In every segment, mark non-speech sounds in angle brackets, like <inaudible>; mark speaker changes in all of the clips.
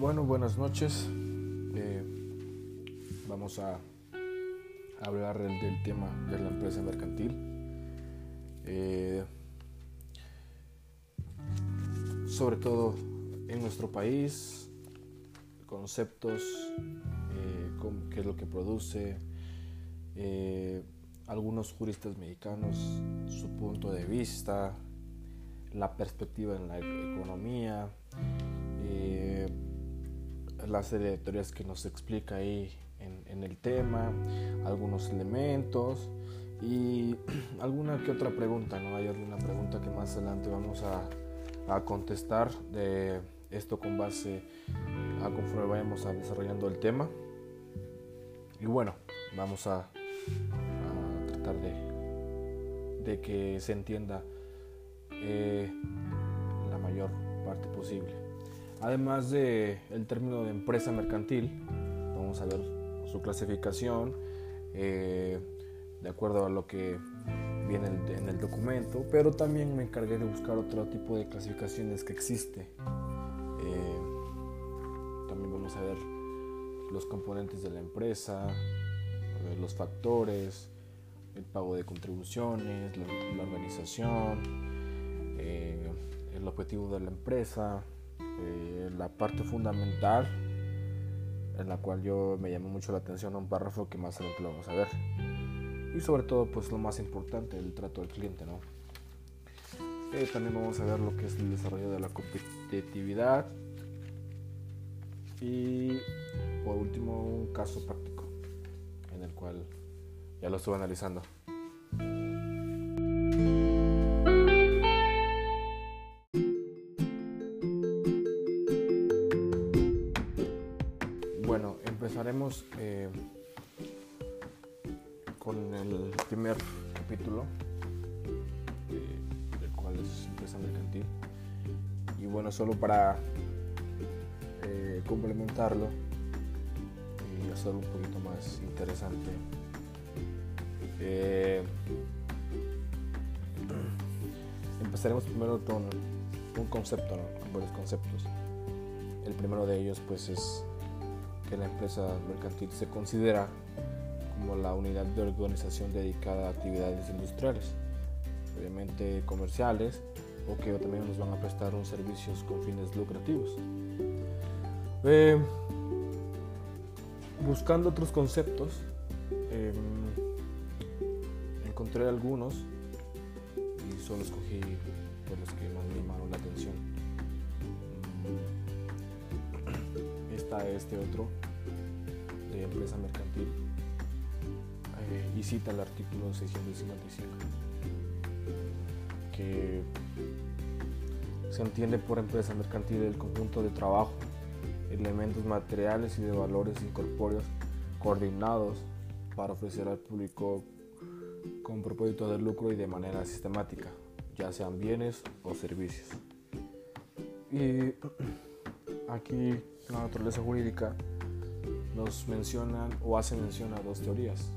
Speaker 1: Bueno, buenas noches. Eh, vamos a hablar del, tema de la empresa mercantil. Eh, sobre todo en nuestro país, conceptos, eh, qué es lo que produce, algunos juristas mexicanos, su punto de vista, la perspectiva en la economía, la serie de teorías que nos explica ahí en, el tema, algunos elementos y <clears throat> alguna que otra pregunta, ¿no? Hay alguna pregunta que más adelante vamos a, contestar de esto con base a conforme vayamos a desarrollando el tema. Y bueno, vamos a, tratar de, de, que se entienda eh, la mayor parte posible. Además de el término de empresa mercantil, vamos a ver su clasificación eh, de acuerdo a lo que viene en el documento, pero también me encargué de buscar otro tipo de clasificaciones que existe. Eh, también vamos a ver los componentes de la empresa, los factores, el pago de contribuciones, la, organización, eh, el objetivo de la empresa, eh, la parte fundamental en la cual yo me llamó mucho la atención a un párrafo que más adelante lo vamos a ver. Y sobre todo pues lo más importante el trato al cliente no eh, también vamos a ver lo que es el desarrollo de la competitividad. Y por último un caso práctico en el cual ya lo estuve analizando solo para eh, complementarlo y hacerlo un poquito más interesante. <clears throat> empezaremos primero con un concepto, con varios conceptos. El primero de ellos pues es que la empresa mercantil se considera como la unidad de organización dedicada a actividades industriales, obviamente comerciales, o que también nos van a prestar un servicios con fines lucrativos. Eh, buscando otros conceptos, em, encontré algunos y solo escogí por los que más me llamaron la atención. Mm, está este otro de empresa mercantil eh, y cita el artículo 655 que se entiende por empresa mercantil el conjunto de trabajo, elementos materiales y de valores incorpóreos coordinados para ofrecer al público con propósito de lucro y de manera sistemática, ya sean bienes o servicios. Y <clears throat> aquí la naturaleza jurídica nos mencionan o hacen mención a dos teorías,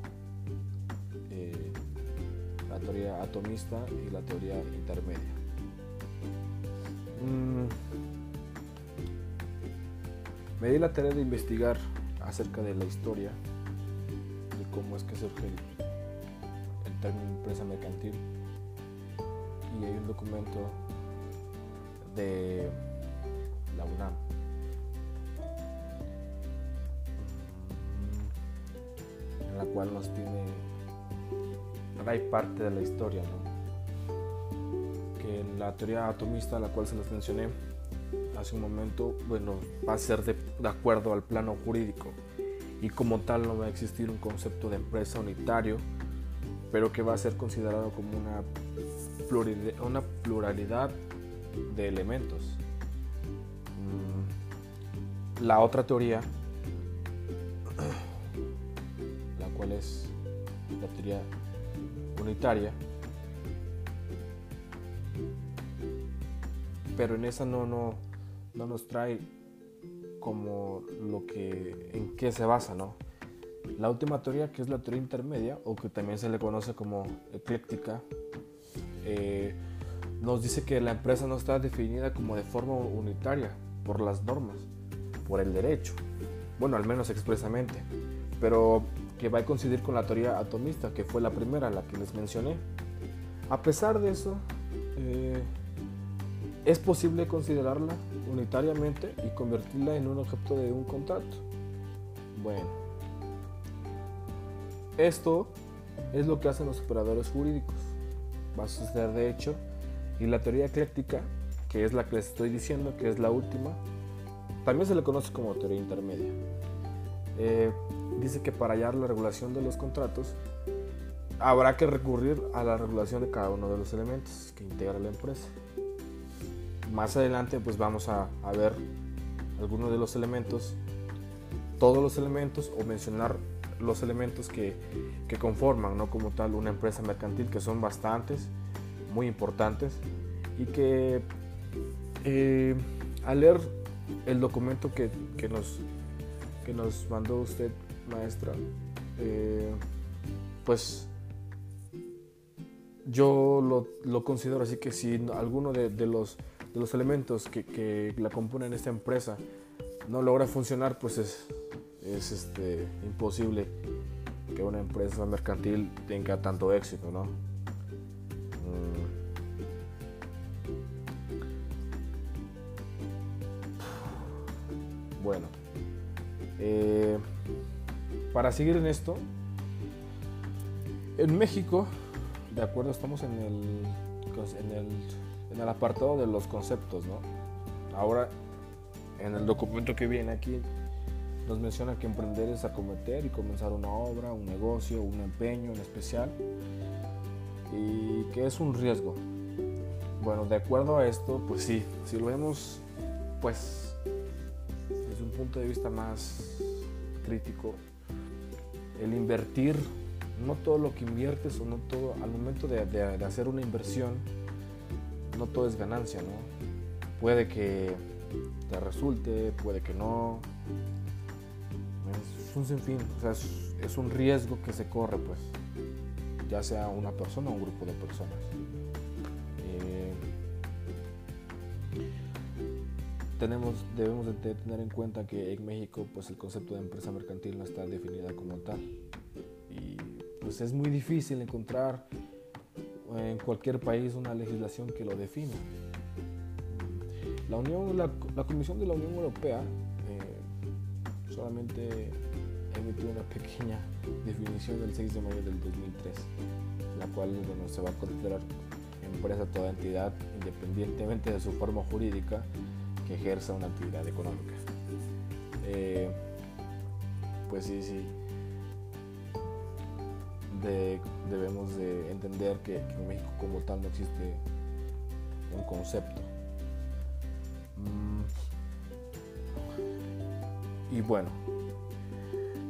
Speaker 1: eh, la teoría atomista y la teoría intermedia. Mm. Me di la tarea de investigar acerca de la historia, de cómo es que surge el, el término empresa mercantil. Y hay un documento de la UNAM. Cual nos tiene hay parte de la historia, que la teoría atomista, la cual se les mencioné hace un momento, bueno, va a ser de, acuerdo al plano jurídico y como tal no va a existir un concepto de empresa unitario, pero que va a ser considerado como una pluralidad, de elementos. Mm, la otra teoría es la teoría unitaria. Pero en esa no, no, no nos trae como lo que, en qué se basa, ¿no? La última teoría, que es la teoría intermedia, o que también se le conoce como ecléctica, eh, nos dice que la empresa no está definida como de forma unitaria por las normas, por el derecho, bueno, al menos expresamente, pero que va a coincidir con la teoría atomista, que fue la primera, la que les mencioné. A pesar de eso, eh, es posible considerarla unitariamente y convertirla en un objeto de un contrato. Bueno, esto es lo que hacen los operadores jurídicos. Va a suceder de hecho, y la teoría ecléctica, que es la que les estoy diciendo, que es la última, también se le conoce como teoría intermedia. Eh, dice que para hallar la regulación de los contratos habrá que recurrir a la regulación de cada uno de los elementos que integra la empresa. Más adelante pues vamos a, ver algunos de los elementos, todos los elementos o mencionar los elementos que, conforman ¿no? como tal una empresa mercantil, que son bastantes, muy importantes y que eh, al leer el documento que, nos, que nos mandó usted, maestra, eh, pues yo lo, lo, considero así que si alguno de, los, de los, elementos que, que, la componen esta empresa no logra funcionar, pues es, es este, imposible que una empresa mercantil tenga tanto éxito, ¿no? Mm. Bueno, eh, para seguir en esto, en México de acuerdo, estamos en el, en el, en el apartado de los conceptos, ¿no? Ahora, en el documento que viene aquí, nos menciona que emprender es acometer y comenzar una obra, un negocio, un empeño en especial, y que es un riesgo. Bueno, de acuerdo a esto, pues sí, si lo vemos, pues, desde un punto de vista más crítico, el invertir no todo lo que inviertes o no todo, al momento de, hacer una inversión, no todo es ganancia, ¿no? Puede que te resulte, puede que no. Es un sinfín, o sea, es, un riesgo que se corre, pues, ya sea una persona o un grupo de personas. Eh, tenemos, debemos de tener en cuenta que en México, pues, el concepto de empresa mercantil no está definida como tal pues es muy difícil encontrar en cualquier país una legislación que lo defina. La, Unión, la, Comisión de la Unión Europea eh, solamente emitió una pequeña definición del 6 de mayo del 2003, la cual se va a considerar empresa toda entidad, independientemente de su forma jurídica, que ejerza una actividad económica. Eh, pues sí, sí debemos de entender que, en México como tal no existe un concepto. Mm. Y bueno,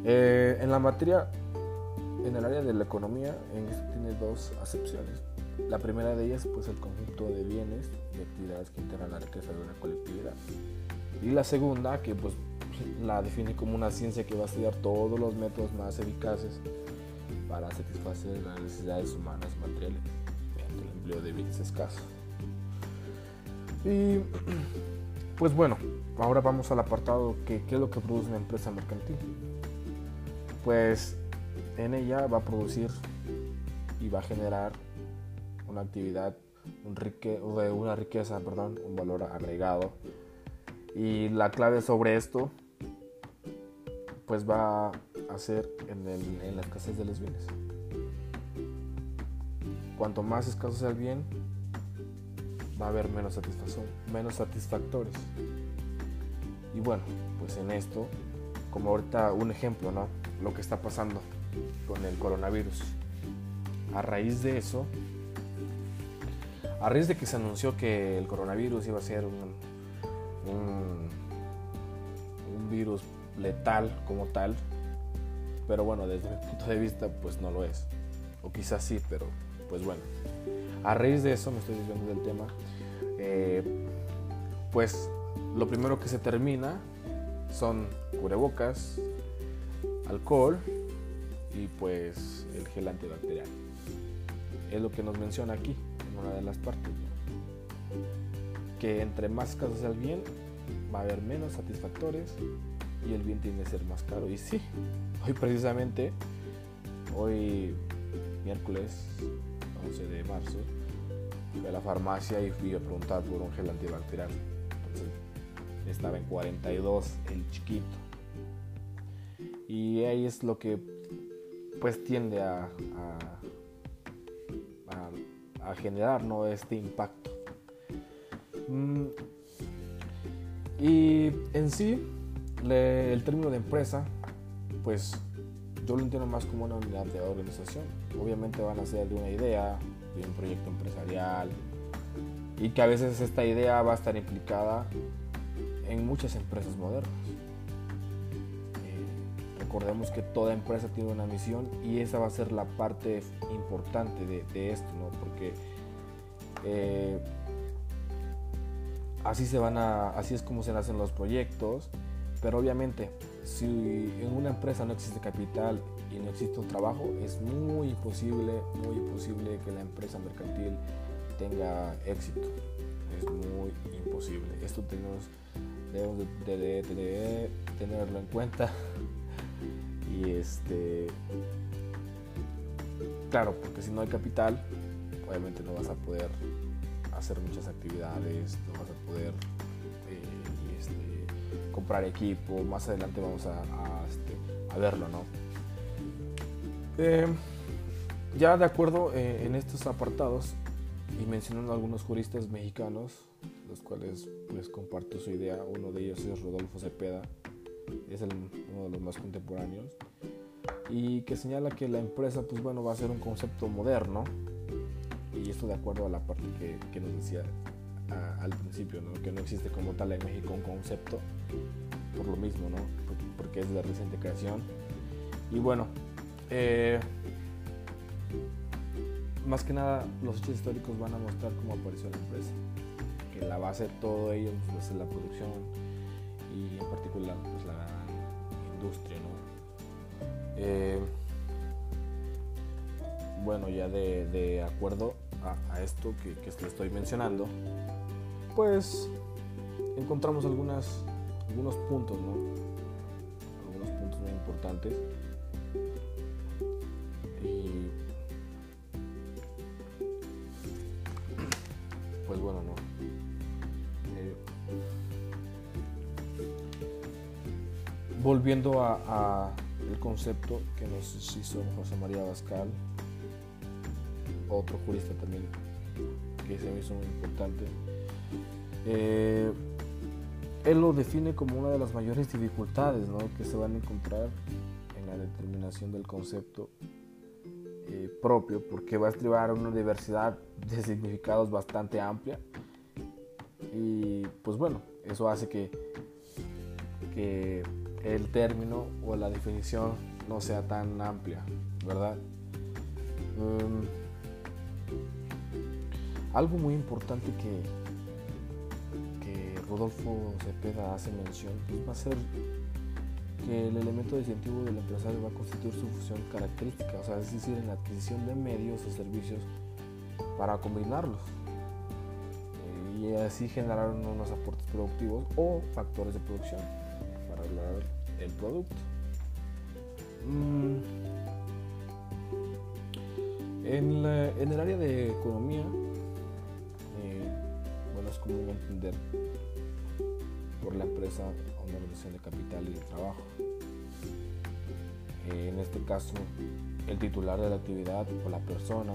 Speaker 1: eh, en la materia, en el área de la economía, tiene dos acepciones. La primera de ellas, pues el conjunto de bienes y actividades que integran la riqueza de una colectividad. Y la segunda, que pues la define como una ciencia que va a estudiar todos los métodos más eficaces para satisfacer las necesidades humanas materiales mediante el empleo de bienes escasos. Y <clears throat> pues bueno, ahora vamos al apartado que qué es lo que produce una empresa mercantil. Pues en ella va a producir y va a generar una actividad, una riqueza, perdón, un valor agregado. Y la clave sobre esto, pues va hacer en, el, la escasez de los bienes. Cuanto más escaso sea el bien, va a haber menos satisfacción, menos satisfactores. Y bueno, pues en esto, como ahorita un ejemplo, ¿no? Lo que está pasando con el coronavirus. A raíz de eso, a raíz de que se anunció que el coronavirus iba a ser un, un, un virus letal como tal, pero bueno, desde mi punto de vista, pues no lo es. O quizás sí, pero pues bueno. A raíz de eso, me estoy diciendo del tema, eh, pues lo primero que se termina son cubrebocas, alcohol y pues el gel antibacterial. Es lo que nos menciona aquí, en una de las partes. Que entre más casos el bien, va a haber menos satisfactores y el bien tiene que ser más caro. Y sí, hoy precisamente, hoy miércoles 11 de marzo, fui a la farmacia y fui a preguntar por un gel antibacterial. Estaba en 42 el chiquito. Y ahí es lo que pues tiende a, a, generar ¿no? este impacto. Mm, y en sí, el término de empresa, pues yo lo entiendo más como una unidad de organización. Obviamente van a ser de una idea, de un proyecto empresarial, y que a veces esta idea va a estar implicada en muchas empresas modernas. Eh, recordemos que toda empresa tiene una misión y esa va a ser la parte importante de, esto, ¿no? porque eh, así, se van a, así es como se nacen los proyectos pero obviamente, si en una empresa no existe capital y no existe un trabajo, es muy imposible, muy imposible que la empresa mercantil tenga éxito. Es muy imposible. Esto tenemos, debemos de, tenerlo en cuenta. Y este, claro, porque si no hay capital, obviamente no vas a poder hacer muchas actividades, no vas a poder comprar equipo, más adelante vamos a, este, verlo, ¿no? Eh, ya de acuerdo eh, en estos apartados y mencionando algunos juristas mexicanos, los cuales les comparto su idea, uno de ellos es Rodolfo Cepeda, es uno de los más contemporáneos, y que señala que la empresa pues bueno va a ser un concepto moderno, y esto de acuerdo a la parte que, que nos decía al principio, que no existe como tal en México un concepto, por lo mismo, porque es de reciente creación. Y bueno, eh, más que nada los hechos históricos van a mostrar cómo apareció la empresa, que la base de todo ello pues, es la producción y en particular pues, la industria. ¿no? Eh, bueno, ya de, acuerdo a, esto que, estoy mencionando, pues encontramos algunas, algunos puntos, ¿no? Algunos puntos muy importantes. Y pues bueno, ¿no? Eh, volviendo a, el concepto que nos hizo José María Bascal, otro jurista también que se me hizo muy importante, eh, él lo define como una de las mayores dificultades que se van a encontrar en la determinación del concepto eh, propio, porque va a estribar una diversidad de significados bastante amplia. Y pues bueno, eso hace que, que el término o la definición no sea tan amplia, ¿verdad? Um, algo muy importante que, Rodolfo Cepeda hace mención, pues va a ser que el elemento distintivo del empresario va a constituir su función característica, o sea, es decir, en la adquisición de medios o servicios para combinarlos eh, y así generar unos aportes productivos o factores de producción para lograr el producto. Mm. En, en, el área de economía, eh, bueno, es común entender por la empresa o una relación de capital y de trabajo. Eh, en este caso, el titular de la actividad o la persona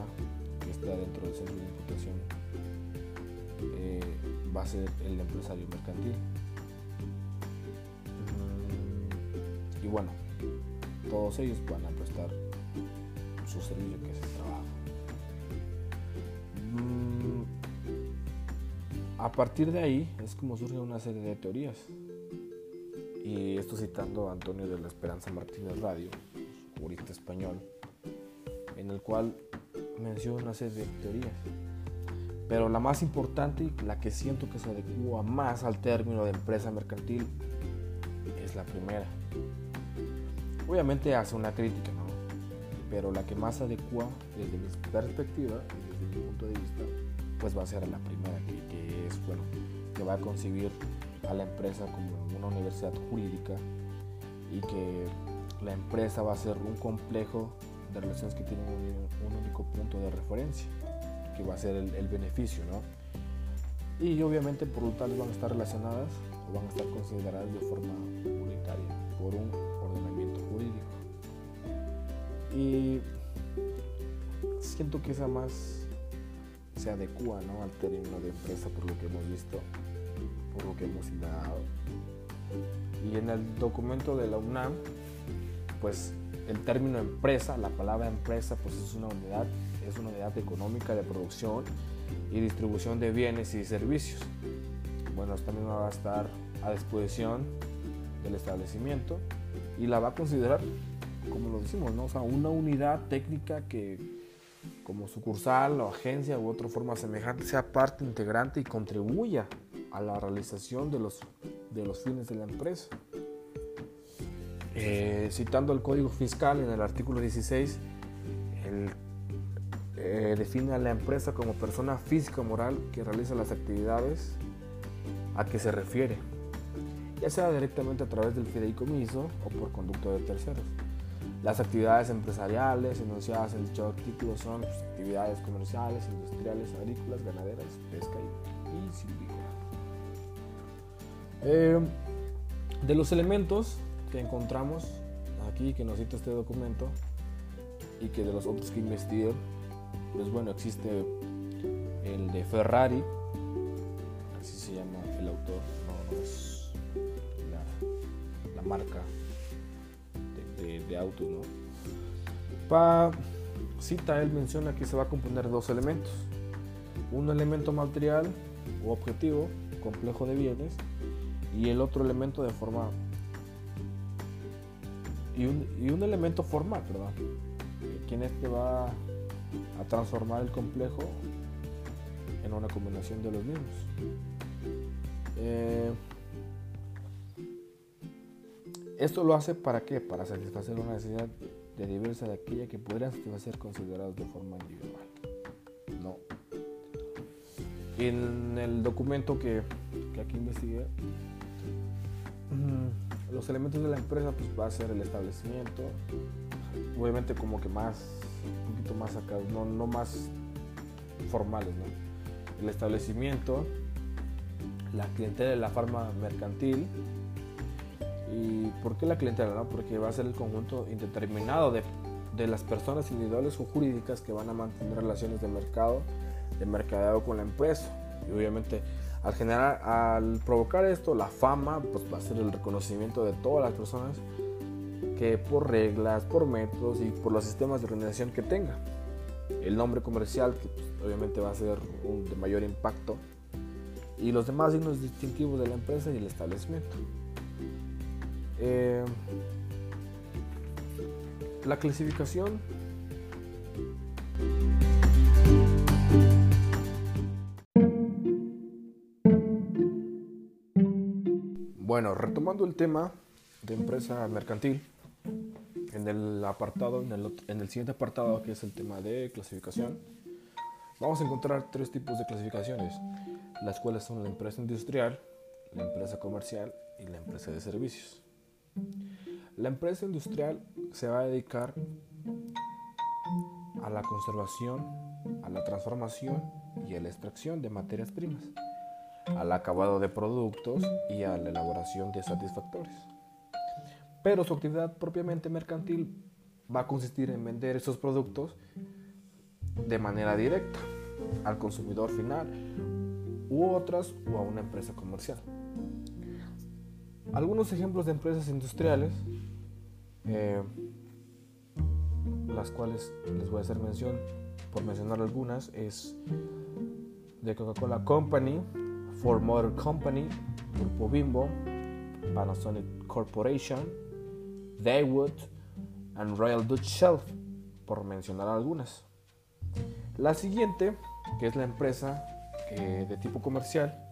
Speaker 1: que está dentro del centro de imputación eh, va a ser el empresario mercantil. Y bueno, todos ellos van a prestar su servicio que es A partir de ahí es como surge una serie de teorías. Y esto citando a Antonio de la Esperanza Martínez Radio, jurista español, en el cual menciona una serie de teorías. Pero la más importante y la que siento que se adecua más al término de empresa mercantil es la primera. Obviamente hace una crítica, ¿no? Pero la que más adecua desde mi perspectiva y desde mi punto de vista, pues va a ser la primera, que, es, bueno, que va a concebir a la empresa como una universidad jurídica y que la empresa va a ser un complejo de relaciones que tienen un, único punto de referencia, que va a ser el, beneficio, ¿no? Y obviamente por lo tanto van a estar relacionadas o van a estar consideradas de forma unitaria por un ordenamiento jurídico. Y siento que esa más se adecua ¿no? al término de empresa por lo que hemos visto, por lo que hemos indagado. Y en el documento de la UNAM, pues el término empresa, la palabra empresa, pues es una unidad, es una unidad económica de producción y distribución de bienes y servicios. Bueno, esta misma va a estar a disposición del establecimiento y la va a considerar, como lo decimos, ¿no? o sea, una unidad técnica que como sucursal o agencia u otra forma semejante sea parte integrante y contribuya a la realización de los, de los fines de la empresa. Eh, citando el Código Fiscal en el artículo 16, eh, define a la empresa como persona física o moral que realiza las actividades a que se refiere, ya sea directamente a través del fideicomiso o por conducto de terceros. Las actividades empresariales enunciadas en dicho artículo son actividades comerciales, industriales, agrícolas, ganaderas, pesca y, silvícola. Eh, de los elementos que encontramos aquí, que nos cita este documento, y que de los otros que investigué, pues bueno, existe el de Ferrari, así se llama el autor, no, es la, marca de, autos, ¿no? Pa, cita, él menciona que se va a componer dos elementos, un elemento material o objetivo, complejo de bienes, y el otro elemento de forma y un, elemento formal, ¿verdad? Quien este va a transformar el complejo en una combinación de los mismos. Eh, esto lo hace para qué? Para satisfacer una necesidad de diversa de aquella que podrían ser considerados de forma individual. No. En el documento que, que aquí investigué, los elementos de la empresa pues va a ser el establecimiento, obviamente como que más, un poquito más acá, no, no más formales, ¿no? El establecimiento, la clientela de la farma mercantil. ¿Y por qué la clientela? Porque va a ser el conjunto indeterminado de, las personas individuales o jurídicas que van a mantener relaciones de mercado, de mercadeo con la empresa. Y obviamente al generar, al provocar esto, la fama, pues va a ser el reconocimiento de todas las personas que por reglas, por métodos y por los sistemas de organización que tenga. El nombre comercial, que pues, obviamente va a ser de mayor impacto, y los demás signos distintivos de la empresa y el establecimiento. Eh, la clasificación Bueno, retomando el tema de empresa mercantil, en el apartado, en el, siguiente apartado que es el tema de clasificación, vamos a encontrar tres tipos de clasificaciones, las cuales son la empresa industrial, la empresa comercial y la empresa de servicios. La empresa industrial se va a dedicar a la conservación, a la transformación y a la extracción de materias primas al acabado de productos y a la elaboración de satisfactores. Pero su actividad propiamente mercantil va a consistir en vender esos productos de manera directa al consumidor final u otras o a una empresa comercial. Algunos ejemplos de empresas industriales, eh, las cuales les voy a hacer mención, por mencionar algunas, es de Coca-Cola Company, Ford Motor Company, Grupo Bimbo, Panasonic Corporation, Daewoo and Royal Dutch Shell, por mencionar algunas. La siguiente, que es la empresa eh, de tipo comercial,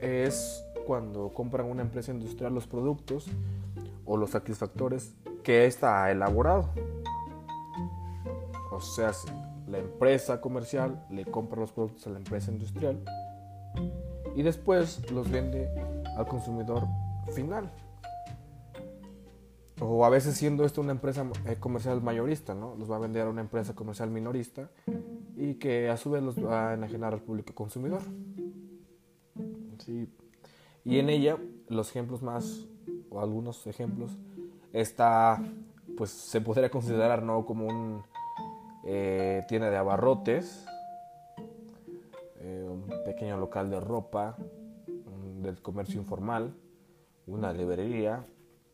Speaker 1: es cuando compran una empresa industrial los productos o los satisfactores que ésta ha elaborado. O sea, la empresa comercial le compra los productos a la empresa industrial y después los vende al consumidor final. O a veces siendo esto una empresa eh, comercial mayorista, ¿no? Los va a vender a una empresa comercial minorista y que a su vez los va a enajenar al público consumidor. Sí. Y en ella, los ejemplos más, o algunos ejemplos, está, pues se podría considerar, ¿no? Como un eh, tienda de abarrotes, eh, un pequeño local de ropa, del comercio informal, una librería.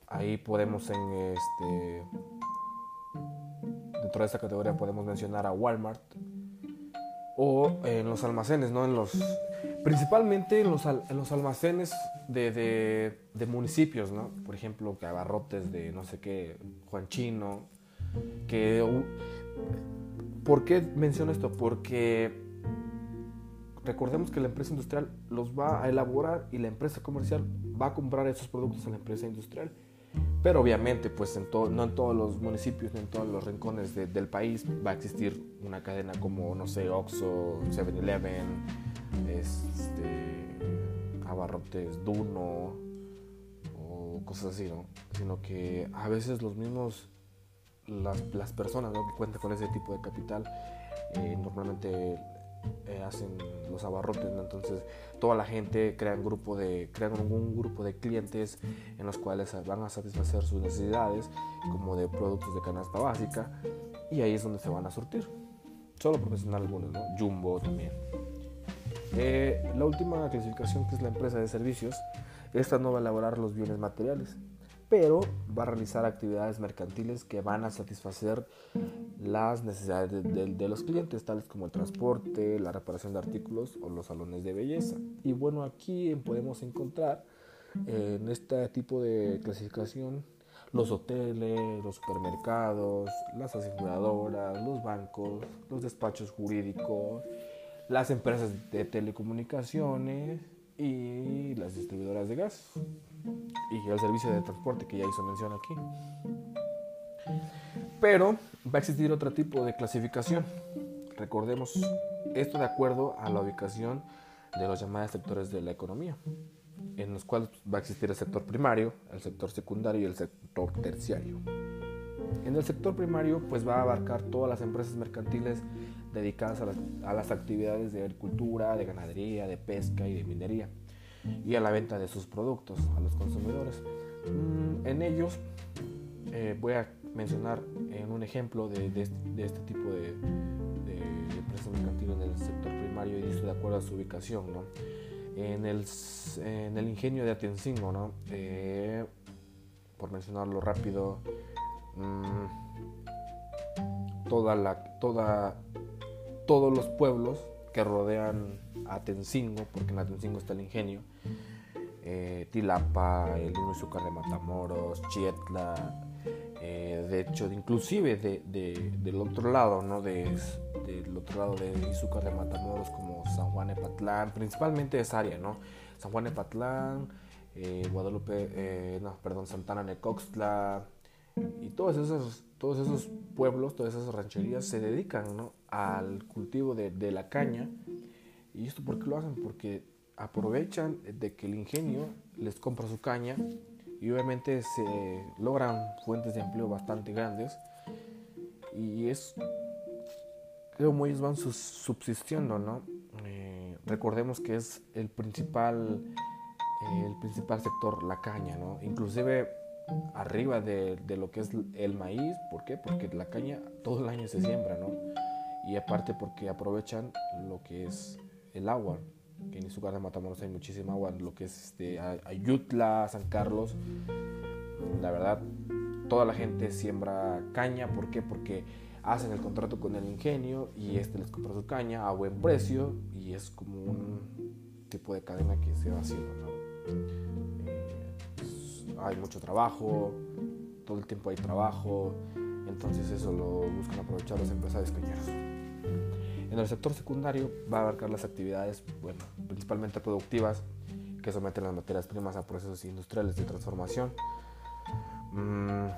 Speaker 1: Ahí podemos en este dentro de esta categoría podemos mencionar a Walmart o en los almacenes, ¿no? En los principalmente en los, en los almacenes de, de, municipios, ¿no? Por ejemplo, que abarrotes de no sé qué, Juan Chino, que ¿Por qué menciono esto? Porque recordemos que la empresa industrial los va a elaborar y la empresa comercial va a comprar esos productos a la empresa industrial. Pero obviamente, pues en no en todos los municipios, ni en todos los rincones del país va a existir una cadena como, no sé, Oxxo, 7-Eleven, este, abarrotes Duno o cosas así, ¿no? Sino que a veces los mismos, las, personas ¿no? que cuentan con ese tipo de capital, eh, normalmente eh, hacen los abarrotes, entonces toda la gente crea un grupo de crean un grupo de clientes en los cuales van a satisfacer sus necesidades como de productos de canasta básica y ahí es donde se van a surtir. Solo por mencionar algunos, ¿no? Jumbo también. Eh, la última clasificación que es la empresa de servicios, esta no va a elaborar los bienes materiales, pero va a realizar actividades mercantiles que van a satisfacer las necesidades de, los clientes, tales como el transporte, la reparación de artículos o los salones de belleza. Y bueno, aquí podemos encontrar en este tipo de clasificación los hoteles, los supermercados, las aseguradoras, los bancos, los despachos jurídicos, las empresas de telecomunicaciones y las distribuidoras de gas y el servicio de transporte que ya hizo mención aquí. Pero va a existir otro tipo de clasificación. Recordemos esto de acuerdo a la ubicación de los llamados sectores de la economía, en los cuales va a existir el sector primario, el sector secundario y el sector terciario. En el sector primario pues va a abarcar todas las empresas mercantiles dedicadas a las, actividades de agricultura, de ganadería, de pesca y de minería y a la venta de sus productos a los consumidores. Mm, en ellos eh, voy a mencionar en un ejemplo de, este tipo de, de, en el sector primario y esto de acuerdo a su ubicación. ¿no? En, el, en el ingenio de Atencingo, ¿no? Eh, por mencionarlo rápido, mmm, toda la, toda, todos los pueblos que rodean Atencingo, porque en Atencingo está el ingenio, eh, Tilapa, el Izúcar de Matamoros, Chietla, eh, de hecho, inclusive de, del otro lado, ¿no? De, del otro lado de Izúcar de Matamoros, como San Juan Epatlán, principalmente esa área, ¿no? San Juan Epatlán, eh, Guadalupe, no, perdón, Santana Necoxtla, y todos esos, todos esos pueblos, todas esas rancherías se dedican ¿no? Al cultivo de, de la caña. ¿Y esto por qué lo hacen? Porque aprovechan de que el ingenio les compra su caña y obviamente se logran fuentes de empleo bastante grandes y es como ellos van subsistiendo, ¿no? Eh, recordemos que es el principal, el principal sector la caña, ¿no? Inclusive arriba de, de, lo que es el maíz, ¿por qué? Porque la caña todo el año se siembra, ¿no? Y aparte porque aprovechan lo que es el agua, que en Izúcar de Matamoros hay muchísima agua, lo que es este, Ayutla, San Carlos, la verdad, toda la gente siembra caña, ¿por qué? Porque hacen el contrato con el ingenio y este les compra su caña a buen precio y es como un tipo de cadena que se va haciendo, eh, hay mucho trabajo, todo el tiempo hay trabajo, entonces eso lo buscan aprovechar los empresarios cañeros. En el sector secundario va a abarcar las actividades, bueno, principalmente productivas, que someten las materias primas a procesos industriales de transformación. Mm,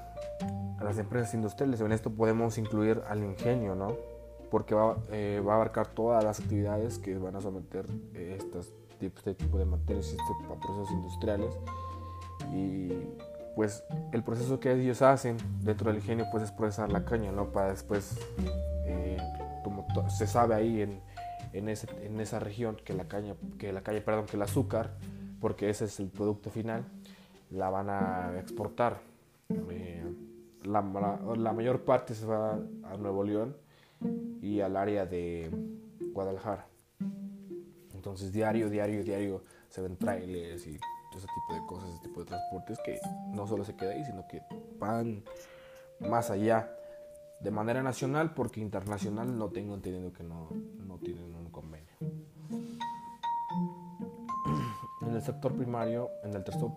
Speaker 1: las empresas industriales, en esto podemos incluir al ingenio, ¿no? Porque va, eh, va, a abarcar todas las actividades que van a someter eh, estas este tipo de materias este, para procesos industriales. Pues el proceso que ellos hacen dentro del ingenio pues es procesar la caña, ¿no? Para después, eh, como se sabe ahí en, en, esa región que la caña, que la caña, perdón, que el azúcar, porque ese es el producto final, la van a exportar. Eh, la, la, mayor parte se va a Nuevo León y al área de Guadalajara. Entonces diario, diario, diario se ven trailers y ese tipo de cosas, ese tipo de transportes que no solo se queda ahí, sino que van más allá de manera nacional porque internacional no tengo entendido que no, no tienen un convenio. <clears throat> En el sector primario, en el, tercer,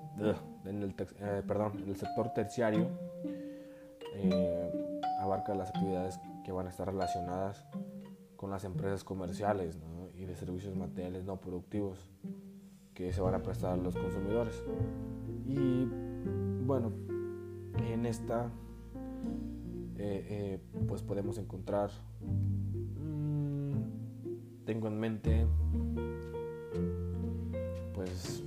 Speaker 1: en el, eh, perdón, en el sector terciario, eh, abarca las actividades que van a estar relacionadas con las empresas comerciales y de servicios materiales no productivos que se van a prestar a los consumidores. Y bueno, en esta eh, eh, pues podemos encontrar, mm, tengo en mente, pues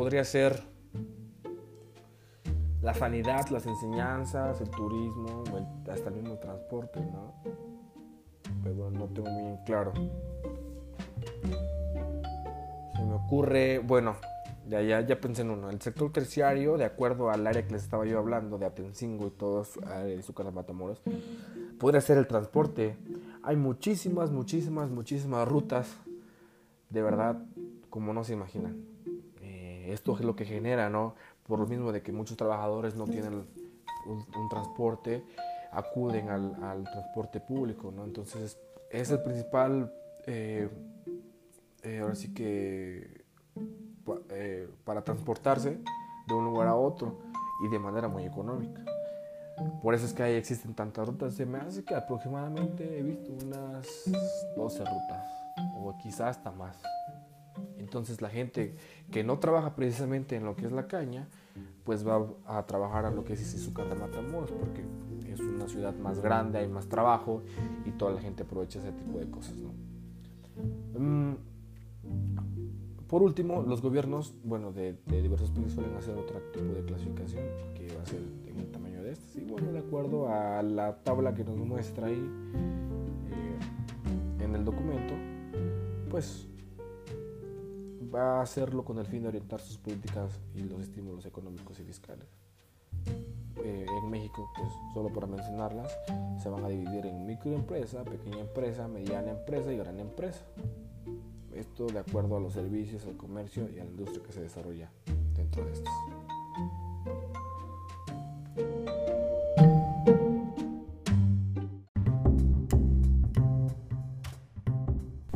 Speaker 1: podría ser la sanidad, las enseñanzas, el turismo, hasta el mismo transporte, ¿no? Pero no tengo bien claro. Se me ocurre, bueno, ya, ya, ya pensé en uno. El sector terciario, de acuerdo al área que les estaba yo hablando, de Atencingo y todo su Zúcar de Matamoros, podría ser el transporte. Hay muchísimas, muchísimas, muchísimas rutas, de verdad, como no se imaginan. Eh, esto es lo que genera, ¿no? Por lo mismo de que muchos trabajadores no tienen un, transporte, acuden al, transporte público, ¿no? Entonces es el principal, eh, eh, ahora sí que, para transportarse de un lugar a otro y de manera muy económica. Por eso es que ahí existen tantas rutas. Se me hace que aproximadamente he visto unas 12 rutas o quizás hasta más. Entonces la gente que no trabaja precisamente en lo que es la caña, pues va a trabajar a lo que es Izúcar de porque es una ciudad más grande, hay más trabajo y toda la gente aprovecha ese tipo de cosas. Mm, por último, los gobiernos, bueno, de, diversos países suelen hacer otro tipo de clasificación, que va a ser en el tamaño de este. Y bueno, de acuerdo a la tabla que nos muestra ahí eh, en el documento, pues va a hacerlo con el fin de orientar sus políticas y los estímulos económicos y fiscales. Eh, en México, pues solo para mencionarlas, se van a dividir en microempresa, pequeña empresa, mediana empresa y gran empresa. Esto de acuerdo a los servicios, al comercio y a la industria que se desarrolla dentro de estos.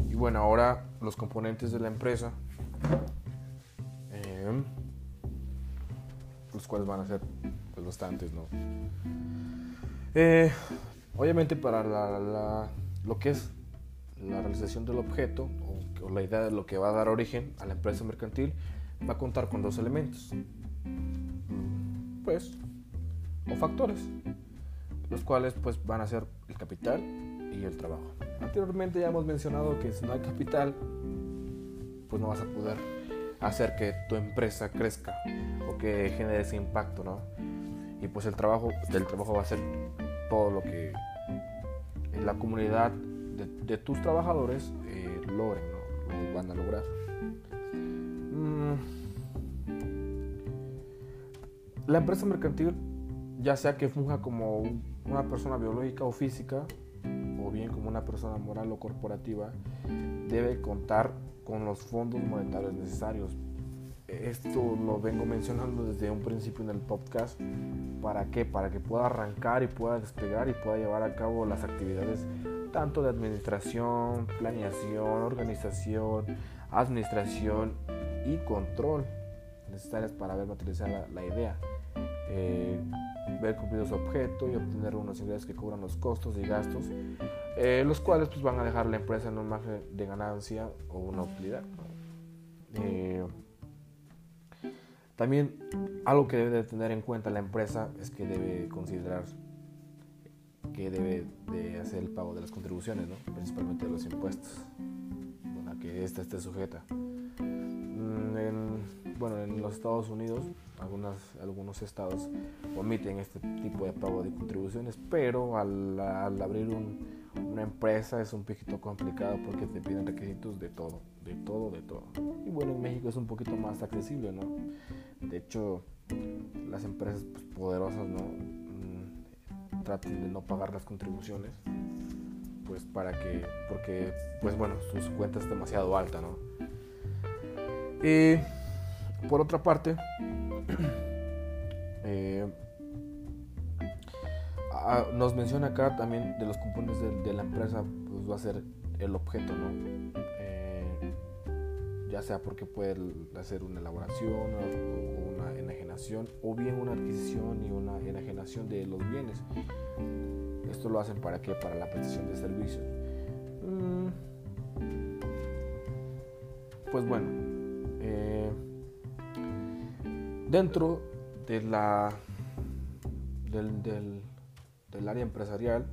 Speaker 1: Y bueno, ahora los componentes de la empresa eh, los cuales van a ser pues, bastantes, ¿no? Eh, obviamente para lo que es la realización del objeto o, la idea de lo que va a dar origen a la empresa mercantil va a contar con dos elementos, pues, o factores, los cuales pues van a ser el capital y el trabajo. Anteriormente ya hemos mencionado que si no hay capital, pues no vas a poder hacer que tu empresa crezca o que genere ese impacto, ¿no? Y pues el trabajo, del trabajo va a ser todo lo que la comunidad de, tus trabajadores eh, logren, ¿no? Lo van a lograr. Mm. La empresa mercantil, ya sea que funja como una persona biológica o física, o bien como una persona moral o corporativa, debe contar con los fondos monetarios necesarios. Esto lo vengo mencionando desde un principio en el podcast. ¿Para qué? Para que pueda arrancar y pueda despegar y pueda llevar a cabo las actividades tanto de administración, planeación, organización, administración y control necesarias para ver materializada la, idea. Eh, ver cumplido su objeto y obtener unos ingresos que cubran los costos y gastos, eh, los cuales pues, van a dejar la empresa en un margen de ganancia o una utilidad. Eh, también algo que debe de tener en cuenta la empresa es que debe considerar que debe de hacer el pago de las contribuciones, ¿no? principalmente de los impuestos, a que ésta esté sujeta. Mm, en, bueno, en los Estados Unidos, algunas, algunos estados omiten este tipo de pago de contribuciones, pero al, abrir una empresa es un poquito complicado porque te piden requisitos de todo, de todo, de todo. Y bueno, en México es un poquito más accesible, ¿no? De hecho, las empresas pues, poderosas no mm, tratan de no pagar las contribuciones, pues para que, porque, pues bueno, sus cuentas es demasiado alta, ¿no? Y por otra parte, <clears throat> eh, nos menciona acá también de los componentes de, la empresa, pues va a ser el objeto, ¿no? Eh, ya sea porque puede hacer una elaboración o una enajenación o bien una adquisición y una enajenación de los bienes. Esto lo hacen para qué? Para la prestación de servicios. Mm. Pues bueno, eh, dentro de la del, del, área empresarial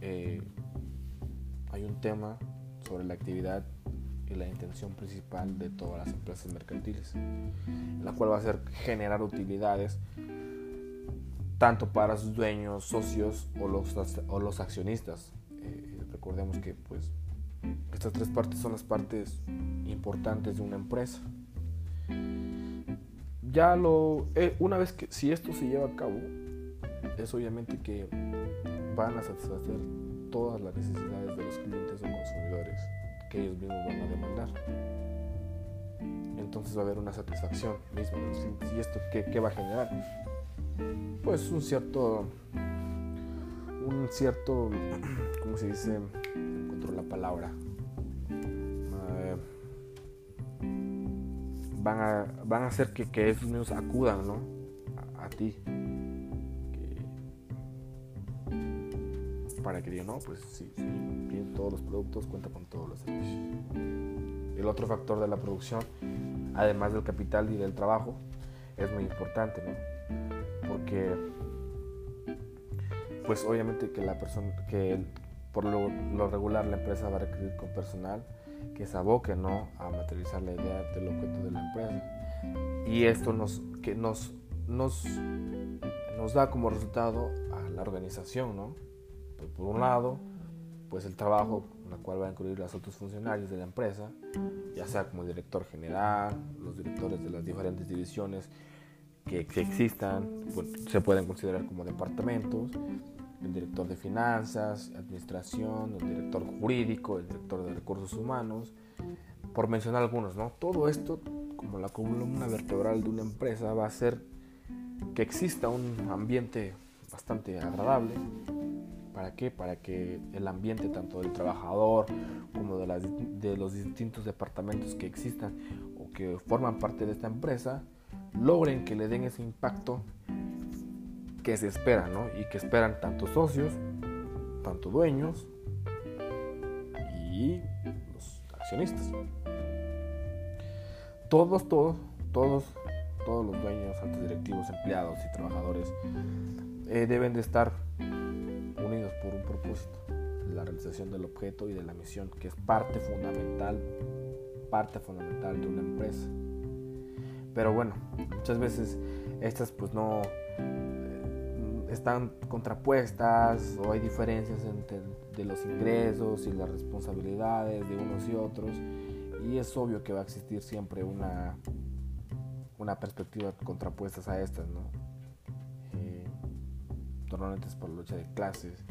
Speaker 1: eh, hay un tema sobre la actividad y la intención principal de todas las empresas mercantiles, la cual va a ser generar utilidades tanto para sus dueños, socios o los, o los accionistas. Eh, recordemos que pues estas tres partes son las partes importantes de una empresa. Ya lo, eh, una vez que si esto se lleva a cabo, es obviamente que van a satisfacer todas las necesidades de los clientes o consumidores que ellos mismos van a demandar. Entonces va a haber una satisfacción misma. ¿Y esto qué, qué va a generar? Pues un cierto, un cierto, <clears throat> ¿cómo se dice? Encuentro la palabra. Eh, van, a, van a hacer que, que esos niños acudan, ¿no? A, ti. Para que digan, no, pues sí, sí, tiene todos los productos, cuenta con todos los servicios. El otro factor de la producción, además del capital y del trabajo, es muy importante, ¿no? Porque, pues obviamente que la persona, que por lo, regular la empresa va a requerir con personal que se aboque, ¿no? A materializar la idea del objeto de la empresa. Y esto nos, que nos, nos, nos da como resultado a la organización, ¿no? Por un lado, pues el trabajo en el cual va a incluir los otros funcionarios de la empresa, ya sea como el director general, los directores de las diferentes divisiones que, existan, pues, se pueden considerar como departamentos, el director de finanzas, administración, el director jurídico, el director de recursos humanos, por mencionar algunos, ¿no? Todo esto, como la columna vertebral de una empresa, va a hacer que exista un ambiente bastante agradable, ¿Para qué? Para que el ambiente tanto del trabajador como de, los distintos departamentos que existan o que forman parte de esta empresa logren que le den ese impacto que se espera, ¿no? Y que esperan tanto socios, tanto dueños y los accionistas. Todos, todos, todos, todos los dueños, altos directivos, empleados y trabajadores eh, deben de estar propósito, la realización del objeto y de la misión, que es parte fundamental, parte fundamental de una empresa. Pero bueno, muchas veces estas pues no eh, están contrapuestas o hay diferencias entre de los ingresos y las responsabilidades de unos y otros y es obvio que va a existir siempre una una perspectiva contrapuestas a estas, ¿no? normalmente es por lucha de clases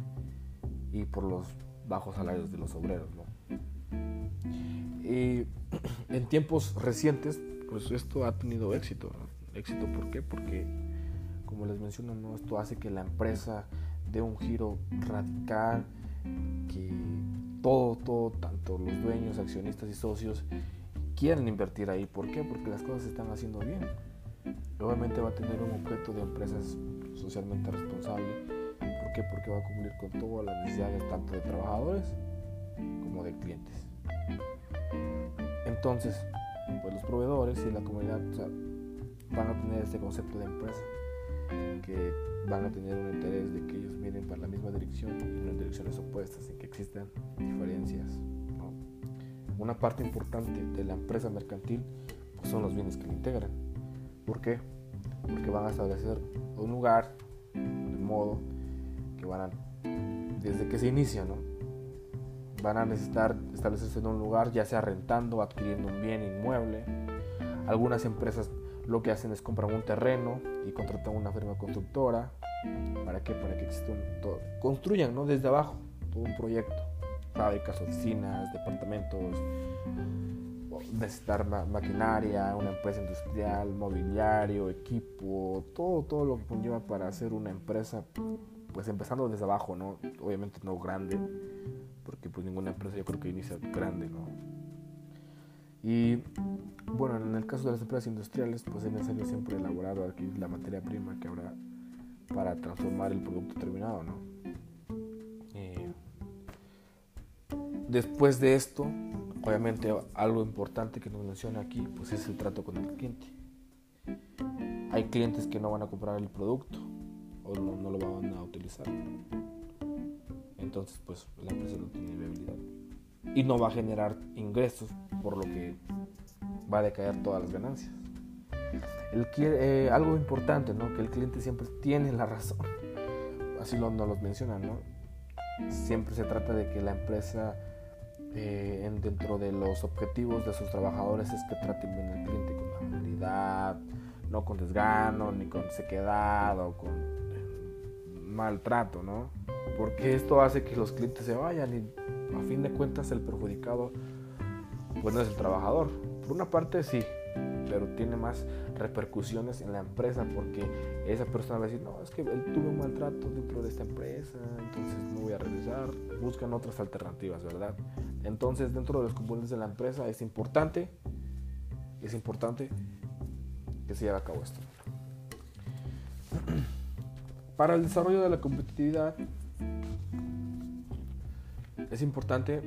Speaker 1: y por los bajos salarios de los obreros. Y <clears throat> en tiempos recientes, pues esto ha tenido éxito. ¿Éxito por qué? Porque, como les menciono, ¿no? esto hace que la empresa dé un giro radical, que todo, todo, tanto los dueños, accionistas y socios quieren invertir ahí. ¿Por qué? Porque las cosas se están haciendo bien. Obviamente va a tener un objeto de empresas socialmente responsable. Porque va a cumplir con todas las necesidades tanto de trabajadores como de clientes. Entonces, pues los proveedores y la comunidad van a tener este concepto de empresa, que van a tener un interés de que ellos miren para la misma dirección y no en direcciones opuestas y que existan diferencias. Una parte importante de la empresa mercantil pues, son los bienes que la integran. ¿Por qué? Porque van a establecer un lugar, de modo que van a, desde que se inicia, ¿no? van a necesitar establecerse en un lugar, ya sea rentando, adquiriendo un bien inmueble. Algunas empresas lo que hacen es comprar un terreno y contratan una firma constructora. ¿Para qué? Para que exista un, todo. construyan ¿no? desde abajo todo un proyecto. Fábricas, oficinas, departamentos, necesitar maquinaria, una empresa industrial, mobiliario, equipo, todo, todo lo que conlleva para hacer una empresa, pues empezando desde abajo, ¿no? Obviamente no grande, porque pues ninguna empresa yo creo que inicia grande, ¿no? Y bueno, en el caso de las empresas industriales, pues es necesario siempre elaborar adquirir la materia prima que habrá para transformar el producto terminado, ¿no? Eh, después de esto, obviamente algo importante que nos menciona aquí, pues es el trato con el cliente. Hay clientes que no van a comprar el producto o no, lo van a utilizar entonces pues la empresa no tiene viabilidad y no va a generar ingresos por lo que va a decaer todas las ganancias. El, eh, algo importante, ¿no? que el cliente siempre tiene la razón, así lo, nos lo mencionan, ¿no? siempre se trata de que la empresa eh, dentro de los objetivos de sus trabajadores es que traten bien al cliente con amabilidad, no con desgano, ni con sequedad o con maltrato, ¿no? porque esto hace que los clientes se vayan y a fin de cuentas el perjudicado pues no es el trabajador. Por una parte sí, pero tiene más repercusiones en la empresa porque esa persona va a decir, no, es que él tuvo un maltrato dentro de esta empresa, entonces no voy a regresar, buscan otras alternativas, ¿verdad? Entonces dentro de los componentes de la empresa es importante, es importante que se lleve a cabo esto. Para el desarrollo de la competitividad es importante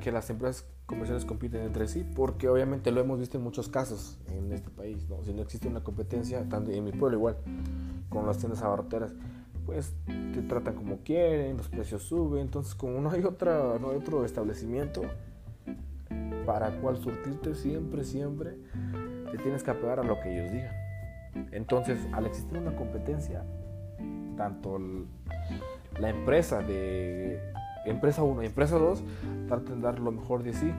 Speaker 1: que las empresas comerciales compiten entre sí, porque obviamente lo hemos visto en muchos casos en este país, si no existe una competencia, tanto en mi pueblo igual, con las tiendas abarroteras, pues te tratan como quieren, los precios suben, entonces como no hay, otra, no hay otro establecimiento para cual surtirte siempre, siempre, te tienes que apegar a lo que ellos digan. Entonces, al existir una competencia, tanto la empresa de empresa 1 y empresa 2 traten de dar lo mejor de sí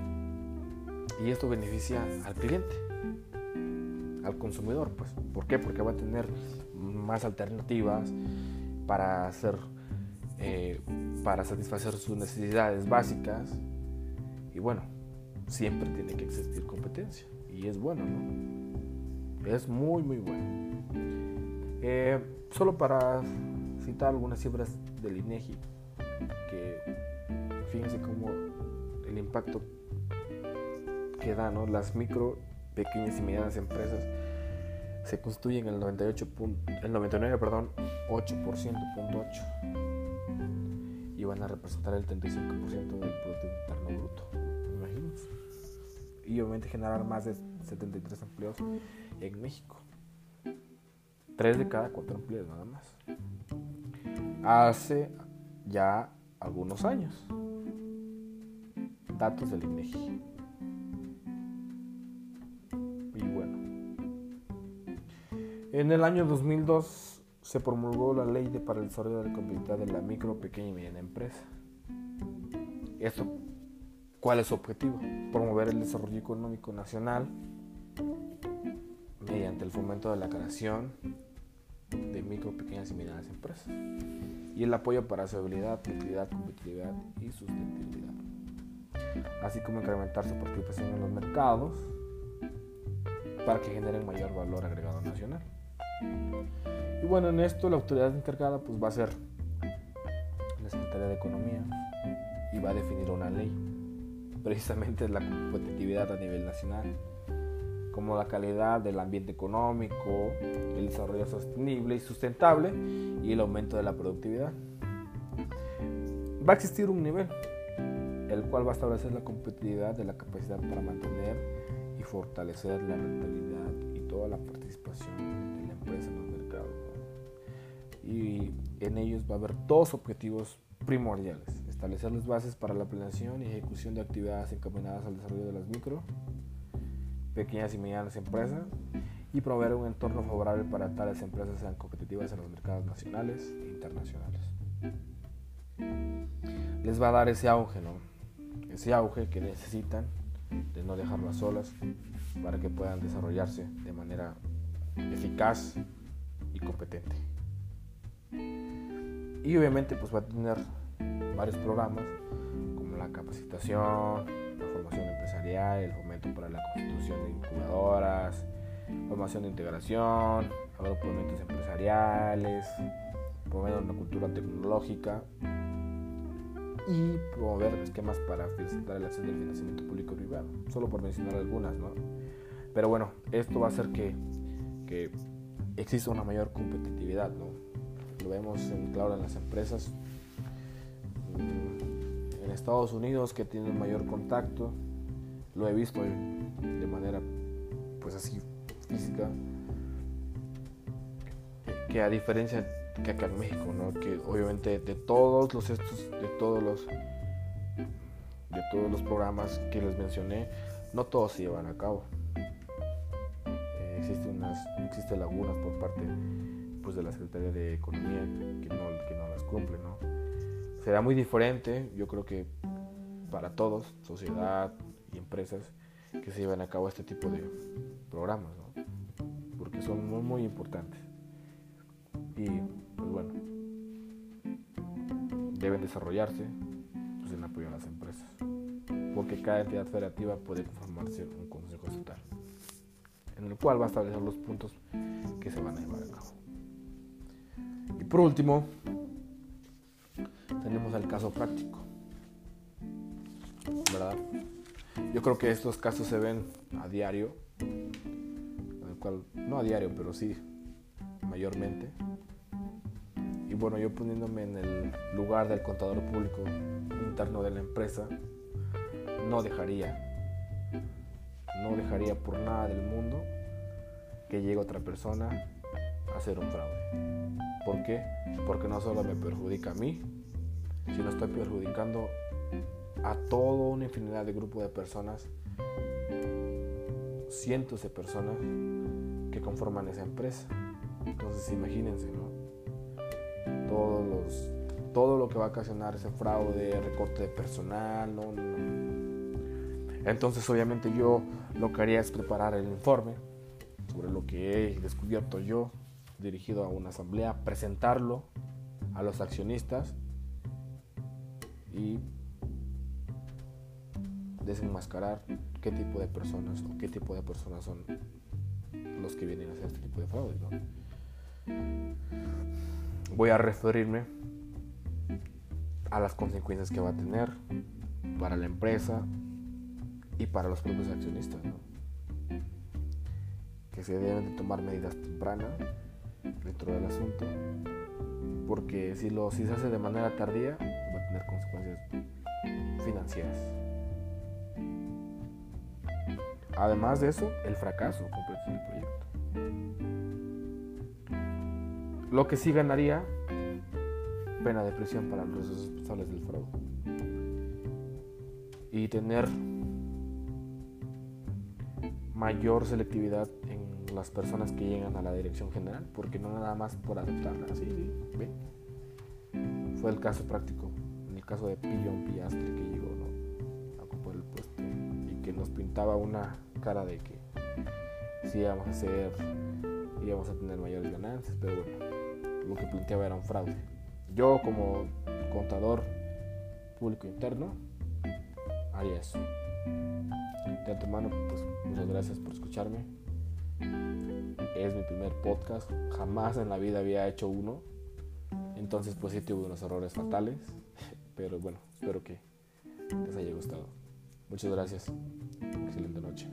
Speaker 1: y esto beneficia al cliente al consumidor pues ¿por qué? porque va a tener más alternativas para hacer eh, para satisfacer sus necesidades básicas y bueno siempre tiene que existir competencia y es bueno ¿no? Es muy muy bueno eh, solo para citar algunas cifras del INEGI, que fíjense cómo el impacto que dan las micro, pequeñas y medianas empresas se constituyen el 98 el 99, perdón, 8%, y van a representar el 35% del Producto Interno Bruto. Imagínense. Y obviamente generar más de 73 empleos en México. 3 de cada 4 empleos nada más hace ya algunos años. Datos del INEGI. Y bueno, en el año 2002 se promulgó la ley de para el desarrollo de la competitividad de la micro, pequeña y mediana empresa. Esto, ¿cuál es su objetivo? Promover el desarrollo económico nacional mediante el fomento de la creación de micro, pequeñas y medianas empresas. Y el apoyo para su habilidad, utilidad, competitividad y sustentabilidad, así como incrementar su participación en los mercados para que generen mayor valor agregado nacional. Y bueno, en esto la autoridad encargada pues va a ser la Secretaría de Economía y va a definir una ley, precisamente la competitividad a nivel nacional como la calidad del ambiente económico, el desarrollo sostenible y sustentable y el aumento de la productividad. Va a existir un nivel, el cual va a establecer la competitividad de la capacidad para mantener y fortalecer la rentabilidad y toda la participación de la empresa en los mercados. Y en ellos va a haber dos objetivos primordiales. Establecer las bases para la planeación y ejecución de actividades encaminadas al desarrollo de las micro, pequeñas y medianas empresas y proveer un entorno favorable para tales empresas sean competitivas en los mercados nacionales e internacionales. Les va a dar ese auge, ¿no? Ese auge que necesitan de no dejarlas solas para que puedan desarrollarse de manera eficaz y competente. Y obviamente pues va a tener varios programas como la capacitación, la formación empresarial, el para la constitución de incubadoras, formación de integración, agrupamientos empresariales, promover una cultura tecnológica y promover esquemas para facilitar el acceso al financiamiento público privado, solo por mencionar algunas, ¿no? Pero bueno, esto va a hacer que, que exista una mayor competitividad, ¿no? Lo vemos en, claro en las empresas en Estados Unidos que tienen mayor contacto, lo he visto de manera pues así física, que a diferencia que acá en México, ¿no? que obviamente de todos los estos, de todos los de todos los programas que les mencioné, no todos se llevan a cabo. Eh, existen unas, existen lagunas por parte pues, de la Secretaría de Economía que no, que no las cumple, ¿no? Será muy diferente, yo creo que para todos, sociedad y empresas, que se lleven a cabo este tipo de programas, porque son muy, muy importantes. Y pues bueno, deben desarrollarse pues, en apoyo a las empresas, porque cada entidad federativa puede conformarse un consejo estatal, en el cual va a establecer los puntos que se van a llevar a cabo. Y por último, tenemos el caso práctico, ¿verdad? Yo creo que estos casos se ven a diario, cual, no a diario, pero sí mayormente. Y bueno, yo poniéndome en el lugar del contador público interno de la empresa, no dejaría, no dejaría por nada del mundo que llegue otra persona a hacer un fraude. ¿Por qué? Porque no solo me perjudica a mí, sino estoy perjudicando a toda una infinidad de grupos de personas, cientos de personas que conforman esa empresa. Entonces imagínense, ¿no? Todos los, todo lo que va a ocasionar ese fraude, recorte de personal, ¿no? Entonces obviamente yo lo que haría es preparar el informe sobre lo que he descubierto yo, dirigido a una asamblea, presentarlo a los accionistas y desenmascarar qué tipo de personas o qué tipo de personas son los que vienen a hacer este tipo de fraudes. Voy a referirme a las consecuencias que va a tener para la empresa y para los propios accionistas. Que se deben de tomar medidas tempranas dentro del asunto, porque si, lo, si se hace de manera tardía va a tener consecuencias financieras. Además de eso, el fracaso completo del proyecto. Lo que sí ganaría, pena de prisión para los responsables del fraude. Y tener mayor selectividad en las personas que llegan a la dirección general, porque no nada más por aceptarla, así, Fue el caso práctico, en el caso de Pillon Pillastre que llegó nos pintaba una cara de que sí íbamos a hacer, íbamos a tener mayores ganancias, pero bueno, lo que planteaba era un fraude. Yo como contador público interno haría eso. De antemano, pues muchas gracias por escucharme. Es mi primer podcast, jamás en la vida había hecho uno. Entonces pues sí tuve unos errores fatales, <laughs> pero bueno, espero que les haya gustado. Muchas gracias. Excelente noche.